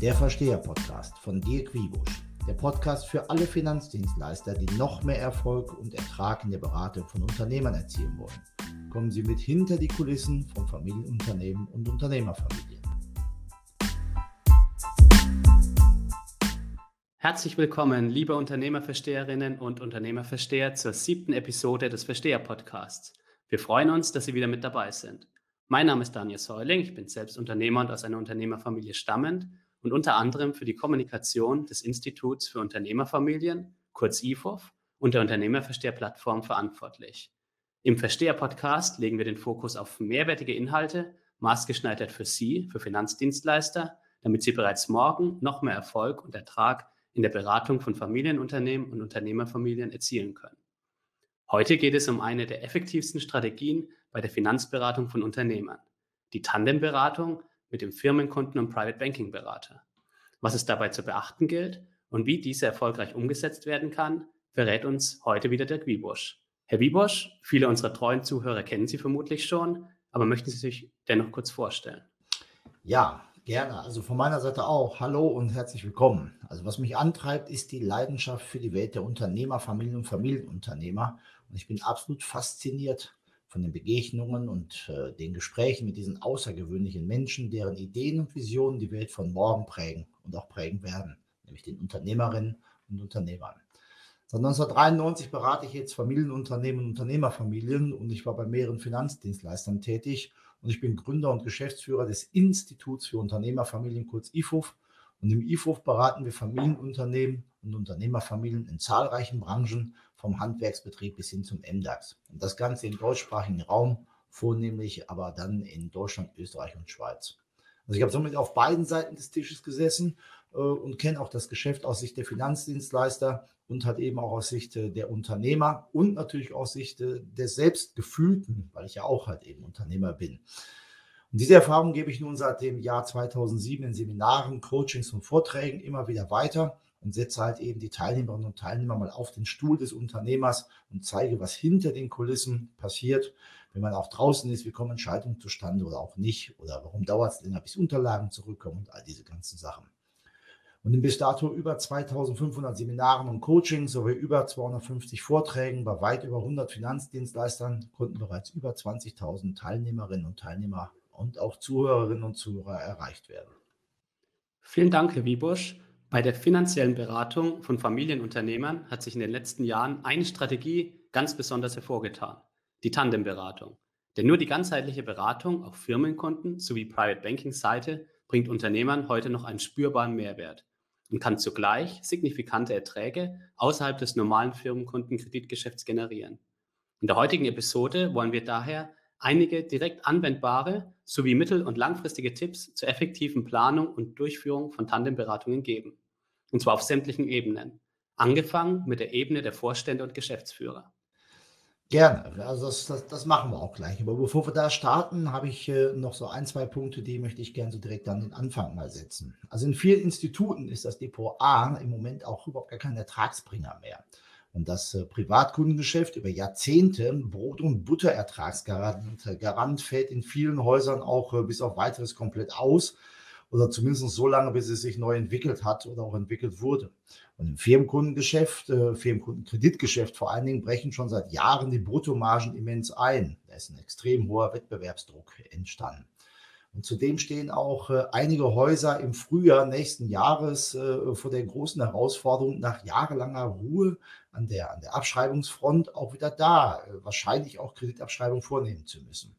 Der Versteher-Podcast von Dirk Wiebusch. Der Podcast für alle Finanzdienstleister, die noch mehr Erfolg und Ertrag in der Beratung von Unternehmern erzielen wollen. Kommen Sie mit hinter die Kulissen von Familienunternehmen und Unternehmerfamilien. Herzlich willkommen, liebe Unternehmerversteherinnen und Unternehmerversteher, zur siebten Episode des Versteher-Podcasts. Wir freuen uns, dass Sie wieder mit dabei sind. Mein Name ist Daniel Säuling, ich bin selbst Unternehmer und aus einer Unternehmerfamilie stammend und unter anderem für die Kommunikation des Instituts für Unternehmerfamilien, kurz IFOF, und der Unternehmerversteher-Plattform verantwortlich. Im Versteher-Podcast legen wir den Fokus auf mehrwertige Inhalte, maßgeschneidert für Sie, für Finanzdienstleister, damit Sie bereits morgen noch mehr Erfolg und Ertrag in der Beratung von Familienunternehmen und Unternehmerfamilien erzielen können. Heute geht es um eine der effektivsten Strategien bei der Finanzberatung von Unternehmern, die Tandemberatung mit dem Firmenkunden- und Private Banking Berater. Was es dabei zu beachten gilt und wie diese erfolgreich umgesetzt werden kann, verrät uns heute wieder der Wiebusch. Herr Wiebusch, viele unserer treuen Zuhörer kennen Sie vermutlich schon, aber möchten Sie sich dennoch kurz vorstellen? Ja, gerne. Also von meiner Seite auch. Hallo und herzlich willkommen. Also was mich antreibt, ist die Leidenschaft für die Welt der Unternehmer, Familien und Familienunternehmer. Und ich bin absolut fasziniert von den Begegnungen und äh, den Gesprächen mit diesen außergewöhnlichen Menschen, deren Ideen und Visionen die Welt von morgen prägen und auch prägen werden, nämlich den Unternehmerinnen und Unternehmern. Seit 1993 berate ich jetzt Familienunternehmen und Unternehmerfamilien und ich war bei mehreren Finanzdienstleistern tätig und ich bin Gründer und Geschäftsführer des Instituts für Unternehmerfamilien, kurz IFUF. Und im IFUF beraten wir Familienunternehmen und Unternehmerfamilien in zahlreichen Branchen vom Handwerksbetrieb bis hin zum MDAX. Und das Ganze im deutschsprachigen Raum, vornehmlich aber dann in Deutschland, Österreich und Schweiz. Also ich habe somit auf beiden Seiten des Tisches gesessen äh, und kenne auch das Geschäft aus Sicht der Finanzdienstleister und halt eben auch aus Sicht äh, der Unternehmer und natürlich aus Sicht äh, des Selbstgefühlten, weil ich ja auch halt eben Unternehmer bin. Und diese Erfahrung gebe ich nun seit dem Jahr 2007 in Seminaren, Coachings und Vorträgen immer wieder weiter und setze halt eben die Teilnehmerinnen und Teilnehmer mal auf den Stuhl des Unternehmers und zeige, was hinter den Kulissen passiert, wenn man auch draußen ist, wie kommen Entscheidungen zustande oder auch nicht oder warum dauert es länger, bis Unterlagen zurückkommen und all diese ganzen Sachen. Und in bis dato über 2500 Seminaren und Coachings sowie über 250 Vorträgen bei weit über 100 Finanzdienstleistern konnten bereits über 20.000 Teilnehmerinnen und Teilnehmer und auch Zuhörerinnen und Zuhörer erreicht werden. Vielen Dank, Herr Wiebusch. Bei der finanziellen Beratung von Familienunternehmern hat sich in den letzten Jahren eine Strategie ganz besonders hervorgetan, die Tandemberatung. Denn nur die ganzheitliche Beratung auf Firmenkonten sowie Private Banking Seite bringt Unternehmern heute noch einen spürbaren Mehrwert und kann zugleich signifikante Erträge außerhalb des normalen Firmenkundenkreditgeschäfts generieren. In der heutigen Episode wollen wir daher einige direkt anwendbare sowie mittel- und langfristige Tipps zur effektiven Planung und Durchführung von Tandemberatungen geben. Und zwar auf sämtlichen Ebenen. Angefangen mit der Ebene der Vorstände und Geschäftsführer. Gerne, also das, das, das, machen wir auch gleich. Aber bevor wir da starten, habe ich äh, noch so ein, zwei Punkte, die möchte ich gerne so direkt an den Anfang mal setzen. Also in vielen Instituten ist das Depot A im Moment auch überhaupt gar kein Ertragsbringer mehr. Und das äh, Privatkundengeschäft über Jahrzehnte Brot- und Butterertragsgarant Garant fällt in vielen Häusern auch äh, bis auf weiteres komplett aus oder zumindest so lange, bis es sich neu entwickelt hat oder auch entwickelt wurde. Und im Firmenkundengeschäft, äh, Firmenkundenkreditgeschäft vor allen Dingen, brechen schon seit Jahren die Bruttomargen immens ein. Da ist ein extrem hoher Wettbewerbsdruck entstanden. Und zudem stehen auch äh, einige Häuser im Frühjahr nächsten Jahres vor der großen Herausforderung, nach jahrelanger Ruhe an der, an der Abschreibungsfront auch wieder da, äh, wahrscheinlich auch Kreditabschreibung vornehmen zu müssen.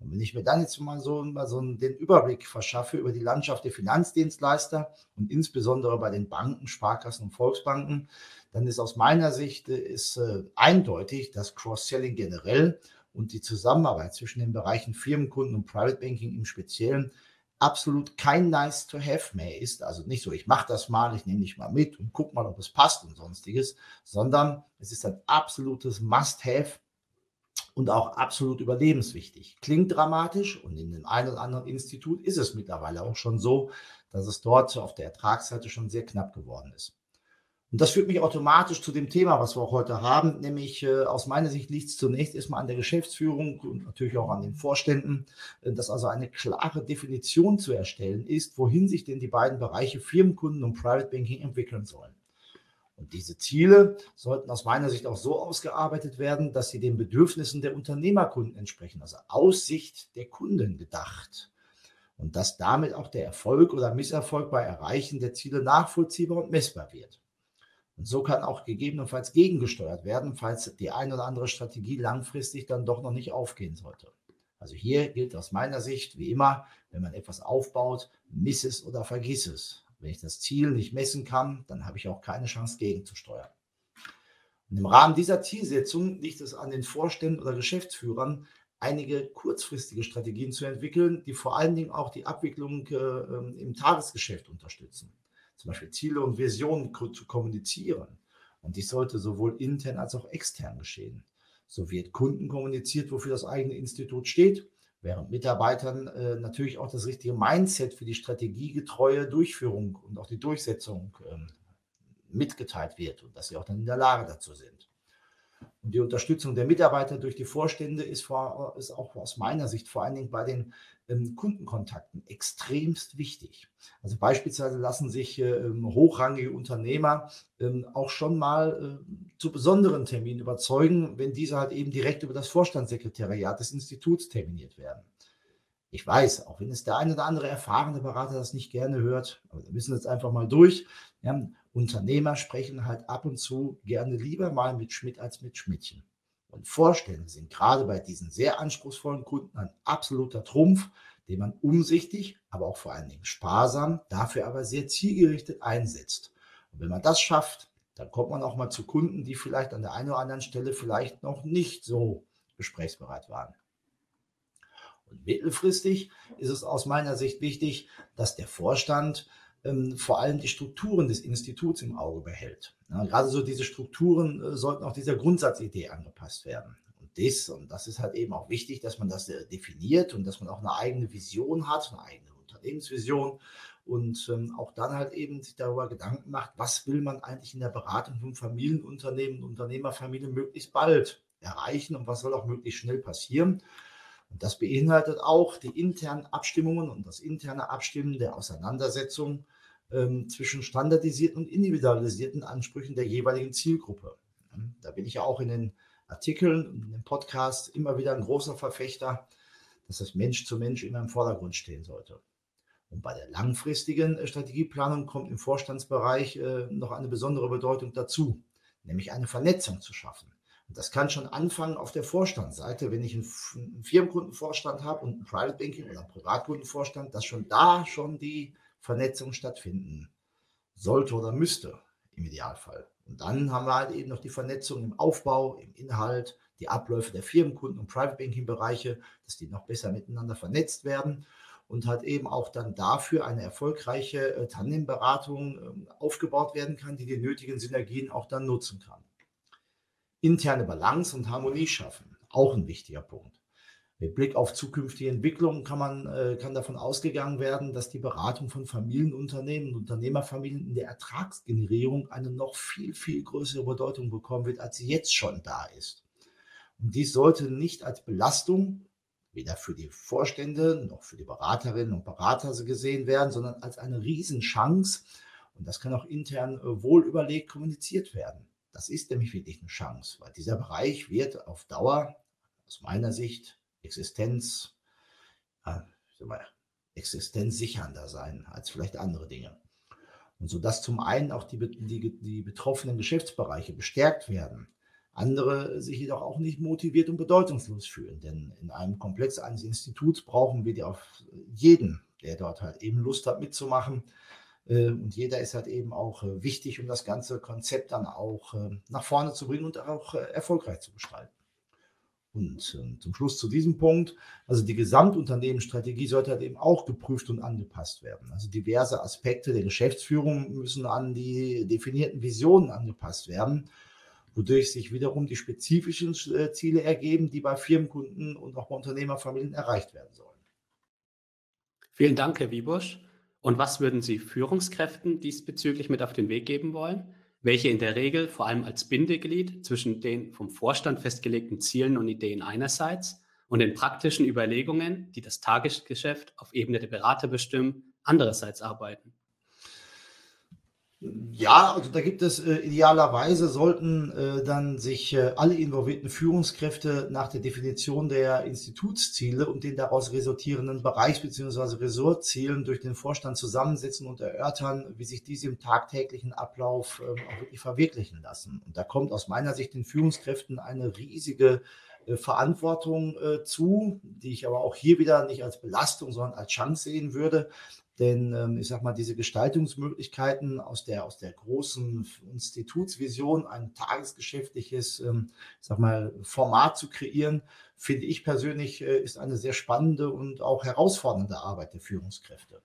Und wenn ich mir dann jetzt mal so, mal so den Überblick verschaffe über die Landschaft der Finanzdienstleister und insbesondere bei den Banken, Sparkassen und Volksbanken, dann ist aus meiner Sicht ist, äh, eindeutig, dass Cross-Selling generell und die Zusammenarbeit zwischen den Bereichen Firmenkunden und Private Banking im Speziellen absolut kein nice to have mehr ist. Also nicht so, ich mache das mal, ich nehme dich mal mit und guck mal, ob es passt und sonstiges, sondern es ist ein absolutes Must-have und auch absolut überlebenswichtig. Klingt dramatisch und in dem einen oder anderen Institut ist es mittlerweile auch schon so, dass es dort auf der Ertragsseite schon sehr knapp geworden ist. Und das führt mich automatisch zu dem Thema, was wir auch heute haben, nämlich äh, aus meiner Sicht liegt es zunächst erstmal an der Geschäftsführung und natürlich auch an den Vorständen, äh, dass also eine klare Definition zu erstellen ist, wohin sich denn die beiden Bereiche Firmenkunden und Private Banking entwickeln sollen. Und diese Ziele sollten aus meiner Sicht auch so ausgearbeitet werden, dass sie den Bedürfnissen der Unternehmerkunden entsprechen, also aus Sicht der Kunden gedacht. Und dass damit auch der Erfolg oder Misserfolg bei Erreichen der Ziele nachvollziehbar und messbar wird. Und so kann auch gegebenenfalls gegengesteuert werden, falls die eine oder andere Strategie langfristig dann doch noch nicht aufgehen sollte. Also hier gilt aus meiner Sicht, wie immer, wenn man etwas aufbaut, miss es oder vergiss es. Wenn ich das Ziel nicht messen kann, dann habe ich auch keine Chance gegenzusteuern. Und im Rahmen dieser Zielsetzung liegt es an den Vorständen oder Geschäftsführern, einige kurzfristige Strategien zu entwickeln, die vor allen Dingen auch die Abwicklung äh, im Tagesgeschäft unterstützen zum Beispiel Ziele und Visionen zu kommunizieren. Und dies sollte sowohl intern als auch extern geschehen. So wird Kunden kommuniziert, wofür das eigene Institut steht, während Mitarbeitern äh, natürlich auch das richtige Mindset für die strategiegetreue Durchführung und auch die Durchsetzung äh, mitgeteilt wird und dass sie auch dann in der Lage dazu sind. Und die Unterstützung der Mitarbeiter durch die Vorstände ist, vor, ist auch aus meiner Sicht vor allen Dingen bei den ähm, Kundenkontakten extremst wichtig. Also beispielsweise lassen sich ähm, hochrangige Unternehmer ähm, auch schon mal äh, zu besonderen Terminen überzeugen, wenn diese halt eben direkt über das Vorstandssekretariat des Instituts terminiert werden. Ich weiß, auch wenn es der eine oder andere erfahrene Berater das nicht gerne hört, aber wir müssen jetzt einfach mal durch. Ja, Unternehmer sprechen halt ab und zu gerne lieber mal mit Schmidt als mit Schmidtchen. Und Vorstände sind gerade bei diesen sehr anspruchsvollen Kunden ein absoluter Trumpf, den man umsichtig, aber auch vor allen Dingen sparsam, dafür aber sehr zielgerichtet einsetzt. Und wenn man das schafft, dann kommt man auch mal zu Kunden, die vielleicht an der einen oder anderen Stelle vielleicht noch nicht so gesprächsbereit waren. Und mittelfristig ist es aus meiner Sicht wichtig, dass der Vorstand ähm, vor allem die Strukturen des Instituts im Auge behält. Ja, gerade so diese Strukturen äh, sollten auch dieser Grundsatzidee angepasst werden. Und das, und das ist halt eben auch wichtig, dass man das äh, definiert und dass man auch eine eigene Vision hat, eine eigene Unternehmensvision und ähm, auch dann halt eben sich darüber Gedanken macht, was will man eigentlich in der Beratung von Familienunternehmen, Unternehmerfamilien möglichst bald erreichen und was soll auch möglichst schnell passieren. Und das beinhaltet auch die internen Abstimmungen und das interne Abstimmen der Auseinandersetzung ähm, zwischen standardisierten und individualisierten Ansprüchen der jeweiligen Zielgruppe. Da bin ich ja auch in den Artikeln und in den Podcasts immer wieder ein großer Verfechter, dass das Mensch zu Mensch immer im Vordergrund stehen sollte. Und bei der langfristigen äh, Strategieplanung kommt im Vorstandsbereich äh, noch eine besondere Bedeutung dazu, nämlich eine Vernetzung zu schaffen. Das kann schon anfangen auf der Vorstandsseite, wenn ich einen Firmenkundenvorstand habe und einen Private Banking oder einen Privatkundenvorstand, dass schon da schon die Vernetzung stattfinden sollte oder müsste im Idealfall. Und dann haben wir halt eben noch die Vernetzung im Aufbau, im Inhalt, die Abläufe der Firmenkunden und Private Banking Bereiche, dass die noch besser miteinander vernetzt werden und halt eben auch dann dafür eine erfolgreiche äh, Tandemberatung äh, aufgebaut werden kann, die die nötigen Synergien auch dann nutzen kann interne Balance und Harmonie schaffen. Auch ein wichtiger Punkt. Mit Blick auf zukünftige Entwicklungen kann man äh, kann davon ausgegangen werden, dass die Beratung von Familienunternehmen und Unternehmerfamilien in der Ertragsgenerierung eine noch viel, viel größere Bedeutung bekommen wird, als sie jetzt schon da ist. Und dies sollte nicht als Belastung weder für die Vorstände noch für die Beraterinnen und Berater gesehen werden, sondern als eine Riesenchance. Und das kann auch intern äh, wohl überlegt kommuniziert werden. Das ist nämlich wirklich eine Chance, weil dieser Bereich wird auf Dauer aus meiner Sicht Existenz, äh, mal, existenzsichernder sein als vielleicht andere Dinge. Und so dass zum einen auch die, die, die betroffenen Geschäftsbereiche bestärkt werden, andere sich jedoch auch nicht motiviert und bedeutungslos fühlen. Denn in einem Komplex eines Instituts brauchen wir auf jeden, der dort halt eben Lust hat mitzumachen, und jeder ist halt eben auch äh, wichtig, um das ganze Konzept dann auch äh, nach vorne zu bringen und auch erfolgreich zu gestalten. Und ähm, zum Schluss zu diesem Punkt, also die Gesamtunternehmensstrategie sollte halt eben auch geprüft und angepasst werden. Also diverse Aspekte der Geschäftsführung müssen an die definierten Visionen angepasst werden, wodurch sich wiederum die spezifischen Ziele ergeben, die bei Firmenkunden und auch bei Unternehmerfamilien erreicht werden sollen. Vielen Dank, Herr Wiebusch. Und was würden Sie Führungskräften diesbezüglich mit auf den Weg geben wollen? welche in der Regel vor allem als Bindeglied zwischen den vom Vorstand festgelegten Zielen und Ideen einerseits und den praktischen Überlegungen, die das Tagesgeschäft auf Ebene der Berater bestimmen, andererseits arbeiten. Ja, also da gibt es äh, idealerweise sollten äh, dann sich äh, alle involvierten Führungskräfte nach der Definition der Institutsziele und den daraus resultierenden Bereichs- bzw. Ressortzielen durch den Vorstand zusammensetzen und erörtern, wie sich diese im tagtäglichen Ablauf ähm, auch wirklich verwirklichen lassen. Und da kommt aus meiner Sicht den Führungskräften eine riesige äh, Verantwortung äh, zu, die ich aber auch hier wieder nicht als Belastung, sondern als Chance sehen würde, denn ähm, ich sage mal, diese Gestaltungsmöglichkeiten aus der, aus der großen Institutsvision, ein tagesgeschäftliches, ähm, ich sag mal, Format zu kreieren, finde ich persönlich, äh, ist eine sehr spannende und auch herausfordernde Arbeit der Führungskräfte.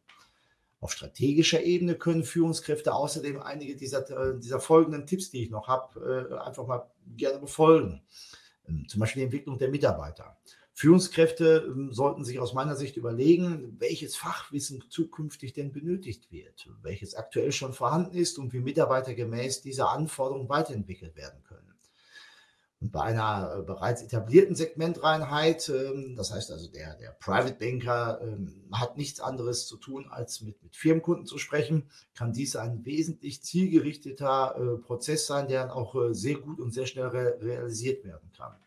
Auf strategischer Ebene können Führungskräfte außerdem einige dieser, äh, dieser folgenden Tipps, die ich noch habe, äh, einfach mal gerne befolgen. Ähm, zum Beispiel die Entwicklung der Mitarbeiter. Führungskräfte ähm, sollten sich aus meiner Sicht überlegen, welches Fachwissen zukünftig denn benötigt wird, welches aktuell schon vorhanden ist und wie Mitarbeiter gemäß dieser Anforderungen weiterentwickelt werden können. Und bei einer äh, bereits etablierten Segmentreinheit, ähm, das heißt also der, der Private Banker ähm, hat nichts anderes zu tun, als mit, mit Firmenkunden zu sprechen, kann dies ein wesentlich zielgerichteter äh, Prozess sein, der dann auch äh, sehr gut und sehr schnell realisiert werden kann.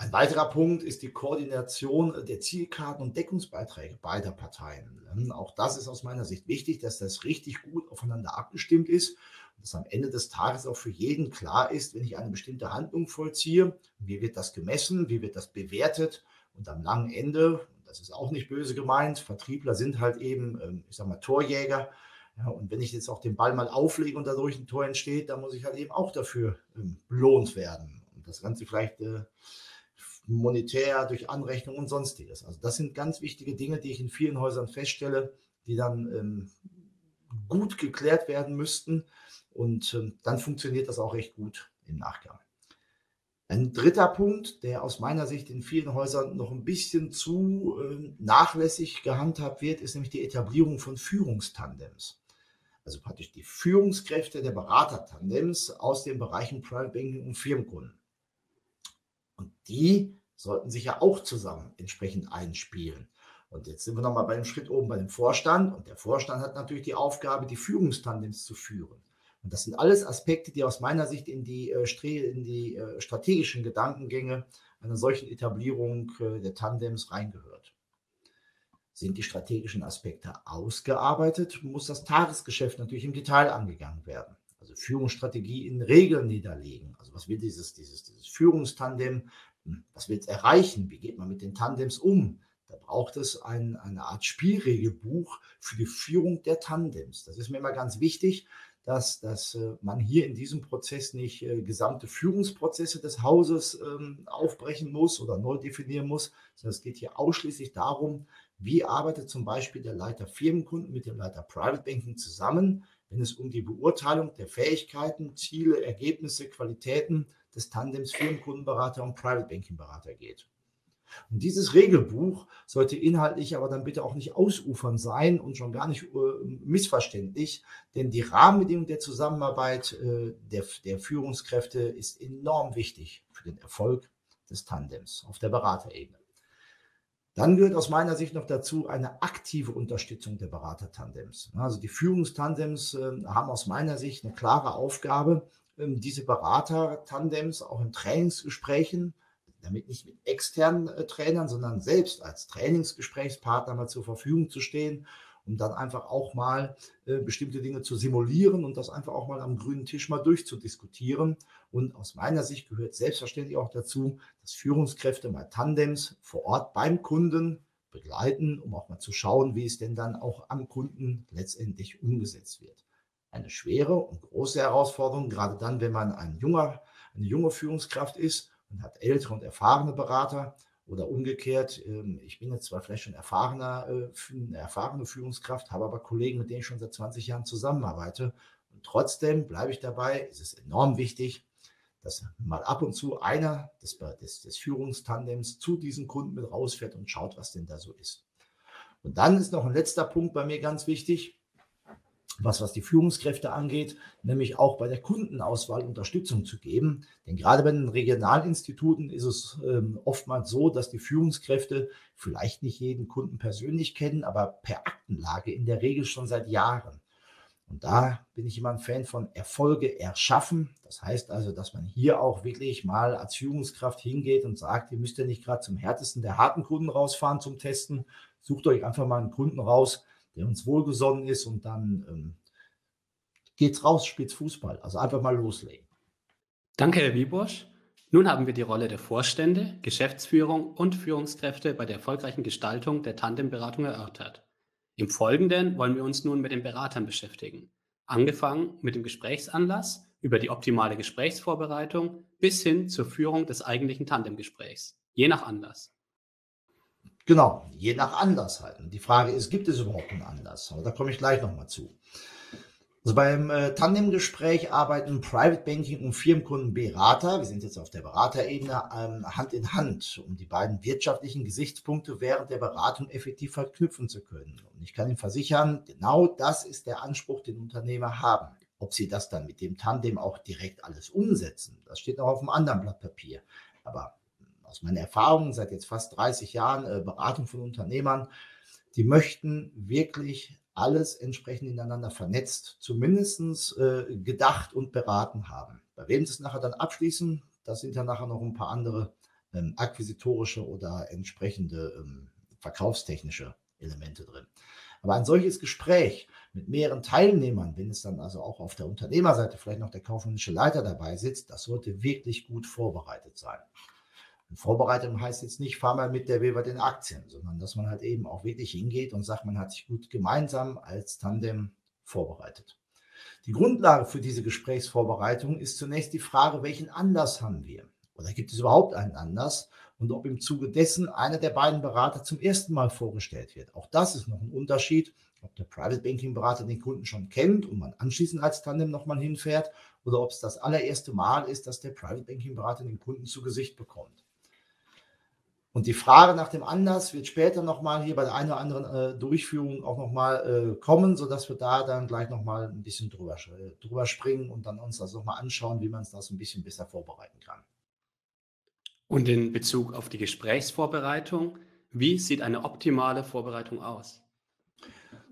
Ein weiterer Punkt ist die Koordination der Zielkarten und Deckungsbeiträge beider Parteien. Auch das ist aus meiner Sicht wichtig, dass das richtig gut aufeinander abgestimmt ist und dass am Ende des Tages auch für jeden klar ist, wenn ich eine bestimmte Handlung vollziehe, wie wird das gemessen, wie wird das bewertet und am langen Ende, das ist auch nicht böse gemeint, Vertriebler sind halt eben, ähm, ich sag mal, Torjäger. Ja, und wenn ich jetzt auch den Ball mal auflege und dadurch ein Tor entsteht, dann muss ich halt eben auch dafür ähm, belohnt werden. Und das Ganze vielleicht äh, monetär, durch Anrechnung und sonstiges. Also das sind ganz wichtige Dinge, die ich in vielen Häusern feststelle, die dann ähm, gut geklärt werden müssten. Und ähm, dann funktioniert das auch recht gut im Nachgang. Ein dritter Punkt, der aus meiner Sicht in vielen Häusern noch ein bisschen zu äh, nachlässig gehandhabt wird, ist nämlich die Etablierung von Führungstandems. Also praktisch die Führungskräfte der Beratertandems aus den Bereichen Private Banking und Firmenkunden. Und die sollten sich ja auch zusammen entsprechend einspielen. Und jetzt sind wir nochmal bei dem Schritt oben bei dem Vorstand. Und der Vorstand hat natürlich die Aufgabe, die Führungstandems zu führen. Und das sind alles Aspekte, die aus meiner Sicht in die, äh, in die äh, strategischen Gedankengänge einer solchen Etablierung äh, der Tandems reingehört. Sind die strategischen Aspekte ausgearbeitet, muss das Tagesgeschäft natürlich im Detail angegangen werden. Also Führungsstrategie in Regeln niederlegen. Also was will dieses, dieses, dieses Führungstandem was will es erreichen? Wie geht man mit den Tandems um? Da braucht es ein, eine Art Spielregelbuch für die Führung der Tandems. Das ist mir immer ganz wichtig, dass, dass äh, man hier in diesem Prozess nicht äh, gesamte Führungsprozesse des Hauses ähm, aufbrechen muss oder neu definieren muss, sondern es geht hier ausschließlich darum, wie arbeitet zum Beispiel der Leiter Firmenkunden mit dem Leiter Private Banking zusammen, wenn es um die Beurteilung der Fähigkeiten, Ziele, Ergebnisse, Qualitäten des Tandems Firmenkundenberater und Private Banking Berater geht. Und dieses Regelbuch sollte inhaltlich aber dann bitte auch nicht ausufern sein und schon gar nicht äh, missverständlich, denn die Rahmenbedingung der Zusammenarbeit äh, der, der Führungskräfte ist enorm wichtig für den Erfolg des Tandems auf der Beraterebene. Dann gehört aus meiner Sicht noch dazu eine aktive Unterstützung der Beratertandems. Also die Führungstandems äh, haben aus meiner Sicht eine klare Aufgabe, diese Berater-Tandems auch in Trainingsgesprächen, damit nicht mit externen äh, Trainern, sondern selbst als Trainingsgesprächspartner mal zur Verfügung zu stehen, um dann einfach auch mal äh, bestimmte Dinge zu simulieren und das einfach auch mal am grünen Tisch mal durchzudiskutieren. Und aus meiner Sicht gehört selbstverständlich auch dazu, dass Führungskräfte mal Tandems vor Ort beim Kunden begleiten, um auch mal zu schauen, wie es denn dann auch am Kunden letztendlich umgesetzt wird eine schwere und große Herausforderung, gerade dann, wenn man ein junger, eine junge Führungskraft ist und hat ältere und erfahrene Berater oder umgekehrt. Ähm, ich bin jetzt zwar vielleicht schon erfahrener, äh, eine erfahrene Führungskraft, habe aber Kollegen, mit denen ich schon seit 20 Jahren zusammenarbeite. Und trotzdem bleibe ich dabei, es ist enorm wichtig, dass mal ab und zu einer des, des, des Führungstandems zu diesen Kunden mit rausfährt und schaut, was denn da so ist. Und dann ist noch ein letzter Punkt bei mir ganz wichtig was, was die Führungskräfte angeht, nämlich auch bei der Kundenauswahl Unterstützung zu geben. Denn gerade bei den Regionalinstituten ist es ähm, oftmals so, dass die Führungskräfte vielleicht nicht jeden Kunden persönlich kennen, aber per Aktenlage in der Regel schon seit Jahren. Und da bin ich immer ein Fan von Erfolge erschaffen. Das heißt also, dass man hier auch wirklich mal als Führungskraft hingeht und sagt, ihr müsst ja nicht gerade zum härtesten der harten Kunden rausfahren zum Testen. Sucht euch einfach mal einen Kunden raus, der uns wohlgesonnen ist und dann ähm, geht's raus, spielt Fußball. Also einfach mal loslegen. Danke, Herr Wiebusch. Nun haben wir die Rolle der Vorstände, Geschäftsführung und Führungskräfte bei der erfolgreichen Gestaltung der Tandemberatung erörtert. Im Folgenden wollen wir uns nun mit den Beratern beschäftigen. Angefangen mit dem Gesprächsanlass, über die optimale Gesprächsvorbereitung bis hin zur Führung des eigentlichen Tandemgesprächs, je nach Anlass. Genau, je nach Anlass halt. Und die Frage ist, gibt es überhaupt einen Anlass? Aber da komme ich gleich nochmal zu. Also beim äh, Tandemgespräch arbeiten Private Banking und Firmenkunden Berater, wir sind jetzt auf der Beraterebene, ähm, Hand in Hand, um die beiden wirtschaftlichen Gesichtspunkte während der Beratung effektiv verknüpfen zu können. Und ich kann Ihnen versichern, genau das ist der Anspruch, den Unternehmer haben. Ob sie das dann mit dem Tandem auch direkt alles umsetzen, das steht noch auf einem anderen Blatt Papier. Aber aus meiner Erfahrung seit jetzt fast 30 Jahren äh, Beratung von Unternehmern, die möchten wirklich alles entsprechend ineinander vernetzt, zumindest äh, gedacht und beraten haben. Bei wem sie es nachher dann abschließen, da sind ja nachher noch ein paar andere ähm, akquisitorische oder entsprechende ähm, verkaufstechnische Elemente drin. Aber ein solches Gespräch mit mehreren Teilnehmern, wenn es dann also auch auf der Unternehmerseite vielleicht noch der kaufmännische Leiter dabei sitzt, das sollte wirklich gut vorbereitet sein. Vorbereitung heißt jetzt nicht, fahr mal mit der Weber den Aktien, sondern dass man halt eben auch wirklich hingeht und sagt, man hat sich gut gemeinsam als Tandem vorbereitet. Die Grundlage für diese Gesprächsvorbereitung ist zunächst die Frage, welchen Anlass haben wir? Oder gibt es überhaupt einen Anlass? Und ob im Zuge dessen einer der beiden Berater zum ersten Mal vorgestellt wird. Auch das ist noch ein Unterschied, ob der Private Banking Berater den Kunden schon kennt und man anschließend als Tandem nochmal hinfährt oder ob es das allererste Mal ist, dass der Private Banking Berater den Kunden zu Gesicht bekommt. Und die Frage nach dem Anlass wird später nochmal hier bei der einen oder anderen äh, Durchführung auch nochmal äh, kommen, sodass wir da dann gleich nochmal ein bisschen drüber, äh, drüber springen und dann uns das nochmal anschauen, wie man das ein bisschen besser vorbereiten kann. Und in Bezug auf die Gesprächsvorbereitung, wie sieht eine optimale Vorbereitung aus?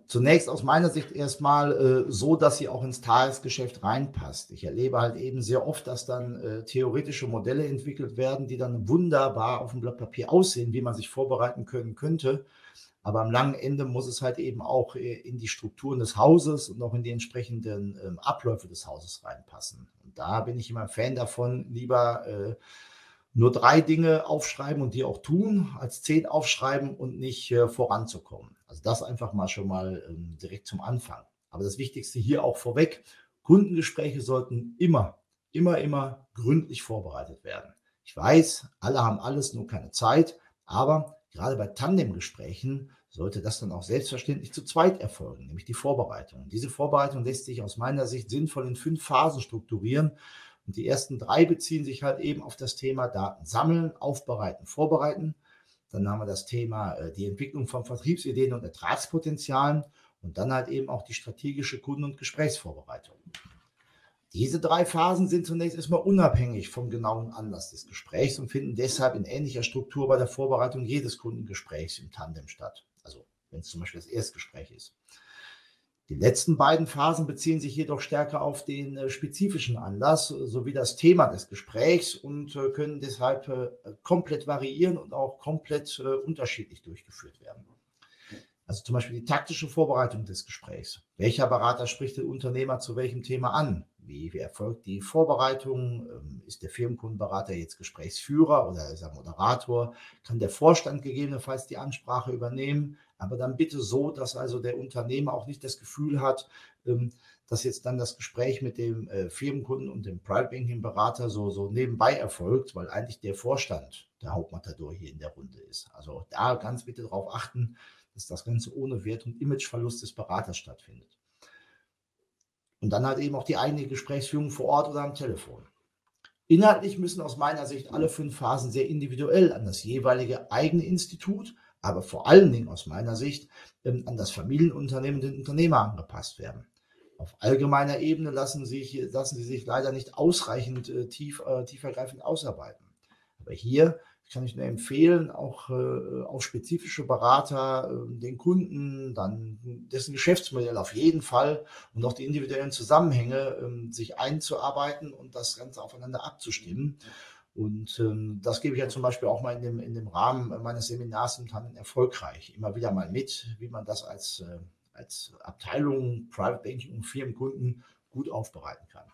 Zunächst aus meiner Sicht erstmal äh, so, dass sie auch ins Tagesgeschäft reinpasst. Ich erlebe halt eben sehr oft, dass dann äh, theoretische Modelle entwickelt werden, die dann wunderbar auf dem Blatt Papier aussehen, wie man sich vorbereiten können könnte. Aber am langen Ende muss es halt eben auch äh, in die Strukturen des Hauses und auch in die entsprechenden ähm, Abläufe des Hauses reinpassen. Und da bin ich immer ein Fan davon, lieber äh, nur drei Dinge aufschreiben und die auch tun, als zehn aufschreiben und nicht äh, voranzukommen. Also das einfach mal schon mal ähm, direkt zum Anfang. Aber das Wichtigste hier auch vorweg, Kundengespräche sollten immer, immer, immer gründlich vorbereitet werden. Ich weiß, alle haben alles, nur keine Zeit, aber gerade bei Tandemgesprächen sollte das dann auch selbstverständlich zu zweit erfolgen, nämlich die Vorbereitung. Diese Vorbereitung lässt sich aus meiner Sicht sinnvoll in fünf Phasen strukturieren und die ersten drei beziehen sich halt eben auf das Thema Daten sammeln, aufbereiten, vorbereiten. Dann haben wir das Thema äh, die Entwicklung von Vertriebsideen und Ertragspotenzialen und dann halt eben auch die strategische Kunden- und Gesprächsvorbereitung. Diese drei Phasen sind zunächst erstmal unabhängig vom genauen Anlass des Gesprächs und finden deshalb in ähnlicher Struktur bei der Vorbereitung jedes Kundengesprächs im Tandem statt. Also wenn es zum Beispiel das Erstgespräch ist. Die letzten beiden Phasen beziehen sich jedoch stärker auf den äh, spezifischen Anlass sowie das Thema des Gesprächs und äh, können deshalb äh, komplett variieren und auch komplett unterschiedlich durchgeführt werden. Also zum Beispiel die taktische Vorbereitung des Gesprächs. Welcher Berater spricht den Unternehmer zu welchem Thema an? Wie, wie erfolgt die Vorbereitung? Ähm, ist der Firmenkundenberater jetzt Gesprächsführer oder ist er Moderator? Kann der Vorstand gegebenenfalls die Ansprache übernehmen? Aber dann bitte so, dass also der Unternehmer auch nicht das Gefühl hat, ähm, dass jetzt dann das Gespräch mit dem äh, Firmenkunden und dem Private Banking Berater so, so nebenbei erfolgt, weil eigentlich der Vorstand der Hauptmatador hier in der Runde ist. Also da ganz bitte darauf achten, dass das Ganze ohne Wert- und Imageverlust des Beraters stattfindet. Und dann halt eben auch die eigene Gesprächsführung vor Ort oder am Telefon. Inhaltlich müssen aus meiner Sicht alle fünf Phasen sehr individuell an das jeweilige eigene Institut, aber vor allen Dingen aus meiner Sicht ähm, an das Familienunternehmen, den Unternehmer angepasst werden. Auf allgemeiner Ebene lassen, sich, lassen sie sich leider nicht ausreichend äh, tief, äh, tiefergreifend ausarbeiten. Aber hier kann ich nur empfehlen, auch äh, auf spezifische Berater, äh, den Kunden, dann dessen Geschäftsmodell auf jeden Fall und auch die individuellen Zusammenhänge äh, sich einzuarbeiten und das Ganze aufeinander abzustimmen. Und ähm, das gebe ich ja zum Beispiel auch mal in dem, in dem Rahmen meines Seminars im Tandem erfolgreich immer wieder mal mit, wie man das als, äh, als Abteilung Private Banking und Firmenkunden gut aufbereiten kann.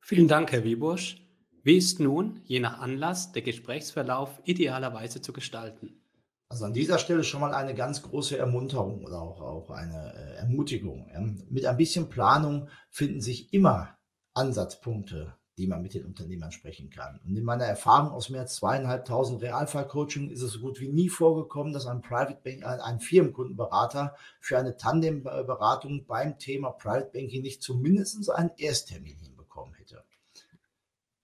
Vielen Dank, Herr Wiebusch. Wie ist nun, je nach Anlass, der Gesprächsverlauf idealerweise zu gestalten? Also an dieser Stelle schon mal eine ganz große Ermunterung oder auch, auch eine äh, Ermutigung. Ja. Mit ein bisschen Planung finden sich immer Ansatzpunkte, die man mit den Unternehmern sprechen kann. Und in meiner Erfahrung aus mehr als zweieinhalbtausend Realfallcoaching ist es so gut wie nie vorgekommen, dass ein Private Bank, äh, ein Firmenkundenberater für eine Tandemberatung beim Thema Private Banking nicht zumindest einen Ersttermin hinbekommen hätte.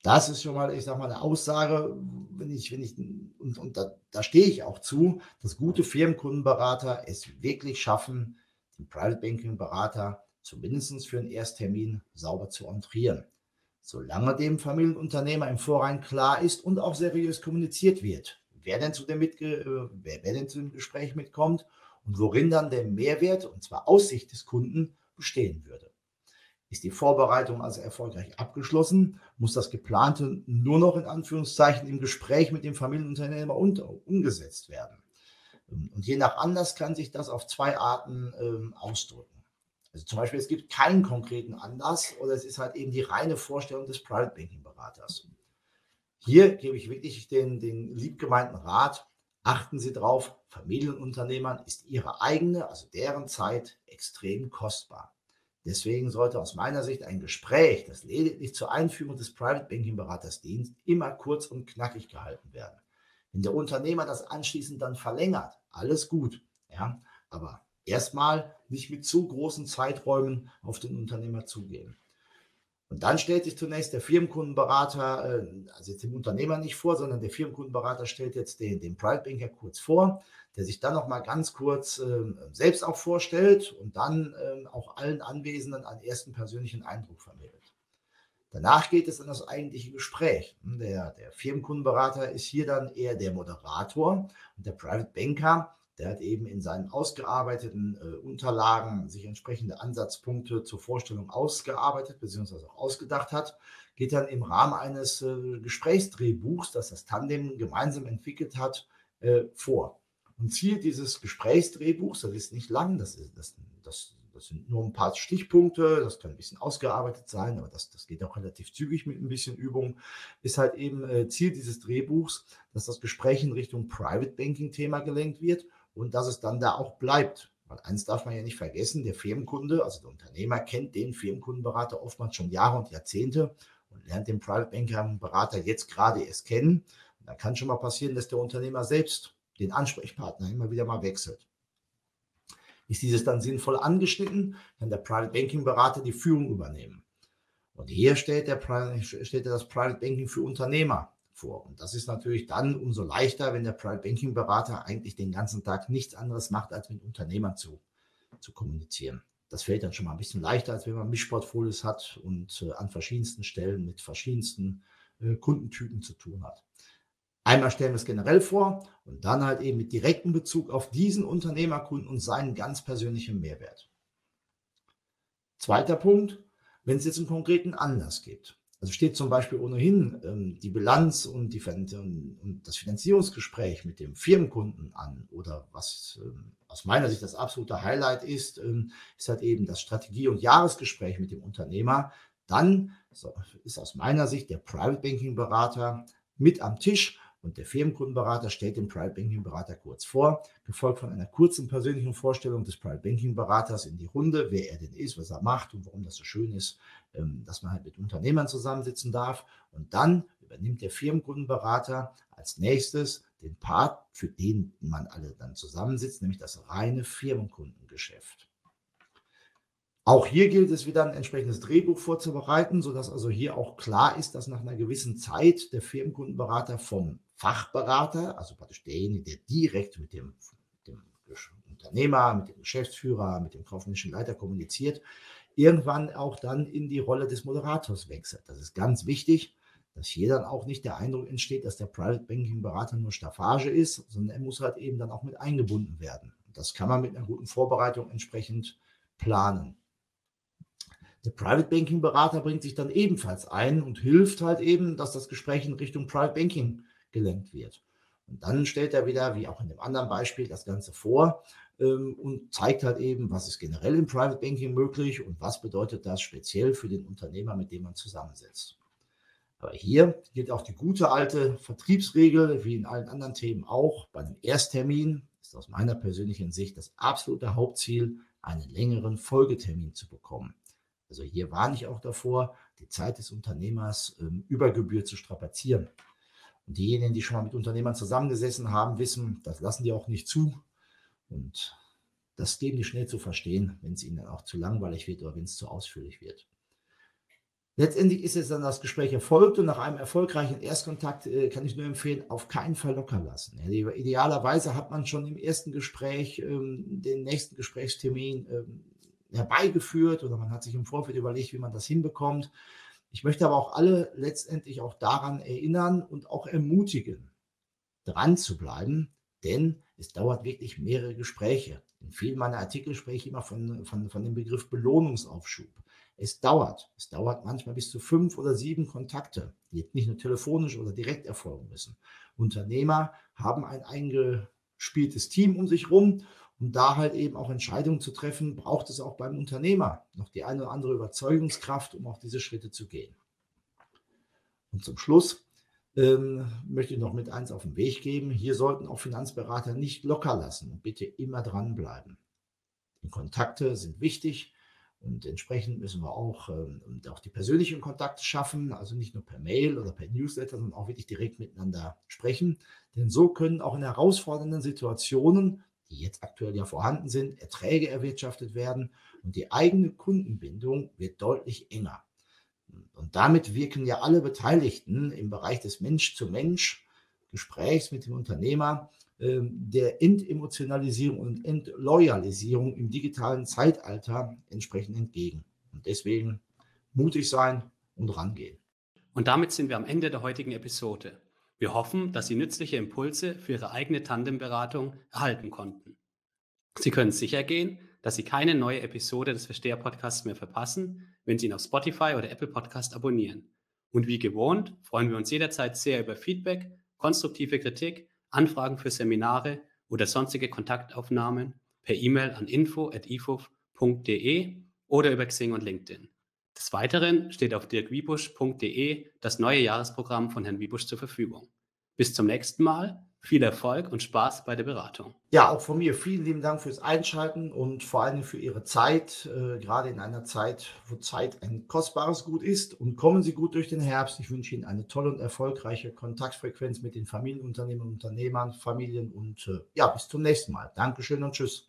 Das ist schon mal, ich sag mal, eine Aussage, wenn ich, wenn ich, und, und da, da stehe ich auch zu, dass gute Firmenkundenberater es wirklich schaffen, den Private Banking Berater zumindest für einen Ersttermin sauber zu entrieren solange dem Familienunternehmer im Vorrein klar ist und auch seriös kommuniziert wird, wer denn zu dem, Mitge äh, wer, wer denn zu dem Gespräch mitkommt und worin dann der Mehrwert, und zwar aus Sicht des Kunden, bestehen würde. Ist die Vorbereitung also erfolgreich abgeschlossen, muss das Geplante nur noch in Anführungszeichen im Gespräch mit dem Familienunternehmer umgesetzt werden. Und je nach Anlass kann sich das auf zwei Arten ähm, ausdrücken. Also zum Beispiel, es gibt keinen konkreten Anlass oder es ist halt eben die reine Vorstellung des Private Banking Beraters. Hier gebe ich wirklich den, den liebgemeinten Rat, achten Sie drauf, Familienunternehmern ist ihre eigene, also deren Zeit extrem kostbar. Deswegen sollte aus meiner Sicht ein Gespräch, das lediglich zur Einführung des Private Banking Beraters dient, immer kurz und knackig gehalten werden. Wenn der Unternehmer das anschließend dann verlängert, alles gut. Ja, aber erstmal nicht mit zu großen Zeiträumen auf den Unternehmer zugehen. Und dann stellt sich zunächst der Firmenkundenberater, äh, also jetzt dem Unternehmer nicht vor, sondern der Firmenkundenberater stellt jetzt den, den Private Banker kurz vor, der sich dann noch mal ganz kurz äh, selbst auch vorstellt und dann äh, auch allen Anwesenden einen ersten persönlichen Eindruck vermittelt. Danach geht es in das eigentliche Gespräch. Der, der Firmenkundenberater ist hier dann eher der Moderator und der Private Banker der hat eben in seinen ausgearbeiteten äh, Unterlagen sich entsprechende Ansatzpunkte zur Vorstellung ausgearbeitet bzw. auch ausgedacht hat, geht dann im Rahmen eines äh, Gesprächsdrehbuchs, das das Tandem gemeinsam entwickelt hat, äh, vor. Und Ziel dieses Gesprächsdrehbuchs, das ist nicht lang, das, ist, das, das, das sind nur ein paar Stichpunkte, das kann ein bisschen ausgearbeitet sein, aber das, das geht auch relativ zügig mit ein bisschen Übung, ist halt eben äh, Ziel dieses Drehbuchs, dass das Gespräch in Richtung Private Banking Thema gelenkt wird und dass es dann da auch bleibt. Weil eins darf man ja nicht vergessen, der Firmenkunde, also der Unternehmer, kennt den Firmenkundenberater oftmals schon Jahre und Jahrzehnte und lernt den Private Banker Berater jetzt gerade erst kennen. Und dann kann schon mal passieren, dass der Unternehmer selbst den Ansprechpartner immer wieder mal wechselt. Ist dieses dann sinnvoll angeschnitten, kann der Private Banking Berater die Führung übernehmen. Und hier stellt, der, stellt er das Private Banking für Unternehmer vor. Und das ist natürlich dann umso leichter, wenn der Private Banking Berater eigentlich den ganzen Tag nichts anderes macht, als mit Unternehmern zu, zu kommunizieren. Das fällt dann schon mal ein bisschen leichter, als wenn man Mischportfolios hat und äh, an verschiedensten Stellen mit verschiedensten äh, Kundentypen zu tun hat. Einmal stellen wir es generell vor und dann halt eben mit direktem Bezug auf diesen Unternehmerkunden und seinen ganz persönlichen Mehrwert. Zweiter Punkt, wenn es jetzt einen konkreten Anlass gibt. Also steht zum Beispiel ohnehin ähm, die Bilanz und, die, und, das Finanzierungsgespräch mit dem Firmenkunden an oder was ähm, aus meiner Sicht das absolute Highlight ist, ähm, ist halt eben das Strategie- und Jahresgespräch mit dem Unternehmer. Dann so, ist aus meiner Sicht der Private Banking Berater mit am Tisch und der Firmenkundenberater stellt den Private Banking Berater kurz vor, gefolgt von einer kurzen persönlichen Vorstellung des Private Banking Beraters in die Runde, wer er denn ist, was er macht und warum das so schön ist, ähm, dass man halt mit Unternehmern zusammensitzen darf. Und dann übernimmt der Firmenkundenberater als nächstes den Part, für den man alle dann zusammensitzt, nämlich das reine Firmenkundengeschäft. Auch hier gilt es wieder ein entsprechendes Drehbuch vorzubereiten, sodass also hier auch klar ist, dass nach einer gewissen Zeit der Firmenkundenberater vom Fachberater, also praktisch derjenige, der direkt mit dem, dem Unternehmer, mit dem Geschäftsführer, mit dem kaufmännischen Leiter kommuniziert, irgendwann auch dann in die Rolle des Moderators wechselt. Das ist ganz wichtig, dass hier dann auch nicht der Eindruck entsteht, dass der Private Banking Berater nur Staffage ist, sondern er muss halt eben dann auch mit eingebunden werden. Das kann man mit einer guten Vorbereitung entsprechend planen. Der Private Banking Berater bringt sich dann ebenfalls ein und hilft halt eben, dass das Gespräch in Richtung Private Banking gelenkt wird. Und dann stellt er wieder, wie auch in dem anderen Beispiel, das Ganze vor ähm, und zeigt halt eben, was ist generell im Private Banking möglich und was bedeutet das speziell für den Unternehmer, mit dem man zusammensetzt. Aber hier gilt auch die gute alte Vertriebsregel, wie in allen anderen Themen auch. Bei einem Ersttermin ist aus meiner persönlichen Sicht das absolute Hauptziel, einen längeren Folgetermin zu bekommen. Also hier warne ich auch davor, die Zeit des Unternehmers ähm, über Gebühr zu strapazieren. Und diejenigen, die schon mal mit Unternehmern zusammengesessen haben, wissen, das lassen die auch nicht zu. Und das geben die schnell zu verstehen, wenn es ihnen dann auch zu langweilig wird oder wenn es zu ausführlich wird. Letztendlich ist jetzt dann das Gespräch erfolgt und nach einem erfolgreichen Erstkontakt äh, kann ich nur empfehlen, auf keinen Fall locker lassen. Idealerweise hat man schon im ersten Gespräch ähm, den nächsten Gesprächstermin ähm, herbeigeführt oder man hat sich im Vorfeld überlegt, wie man das hinbekommt. Ich möchte aber auch alle letztendlich auch daran erinnern und auch ermutigen, dran zu bleiben, denn es dauert wirklich mehrere Gespräche. In vielen meiner Artikel spreche ich immer von, von, von dem Begriff Belohnungsaufschub. Es dauert. Es dauert manchmal bis zu fünf oder sieben Kontakte, die nicht nur telefonisch oder direkt erfolgen müssen. Unternehmer haben ein eingespieltes Team um sich rum um da halt eben auch Entscheidungen zu treffen, braucht es auch beim Unternehmer noch die eine oder andere Überzeugungskraft, um auch diese Schritte zu gehen. Und zum Schluss ähm, möchte ich noch mit eins auf den Weg geben. Hier sollten auch Finanzberater nicht locker lassen und bitte immer dranbleiben. Die Kontakte sind wichtig und entsprechend müssen wir auch, ähm, auch die persönlichen Kontakte schaffen, also nicht nur per Mail oder per Newsletter, sondern auch wirklich direkt miteinander sprechen. Denn so können auch in herausfordernden Situationen die jetzt aktuell ja vorhanden sind, Erträge erwirtschaftet werden und die eigene Kundenbindung wird deutlich enger. Und damit wirken ja alle Beteiligten im Bereich des Mensch-zu-Mensch-Gesprächs mit dem Unternehmer ähm, der Entemotionalisierung und Entloyalisierung im digitalen Zeitalter entsprechend entgegen. Und deswegen mutig sein und rangehen. Und damit sind wir am Ende der heutigen Episode. Wir hoffen, dass Sie nützliche Impulse für Ihre eigene Tandemberatung erhalten konnten. Sie können sicher gehen, dass Sie keine neue Episode des Versteher-Podcasts mehr verpassen, wenn Sie ihn auf Spotify oder Apple Podcast abonnieren. Und wie gewohnt freuen wir uns jederzeit sehr über Feedback, konstruktive Kritik, Anfragen für Seminare oder sonstige Kontaktaufnahmen per E-Mail an info.ifuf.de oder über Xing und LinkedIn. Des Weiteren steht auf dirkwiebusch.de das neue Jahresprogramm von Herrn Wiebusch zur Verfügung. Bis zum nächsten Mal. Viel Erfolg und Spaß bei der Beratung. Ja, auch von mir vielen lieben Dank fürs Einschalten und vor allem für Ihre Zeit, äh, gerade in einer Zeit, wo Zeit ein kostbares Gut ist. Und kommen Sie gut durch den Herbst. Ich wünsche Ihnen eine tolle und erfolgreiche Kontaktfrequenz mit den Familienunternehmen, Unternehmern, Familien und äh, ja, bis zum nächsten Mal. Dankeschön und tschüss.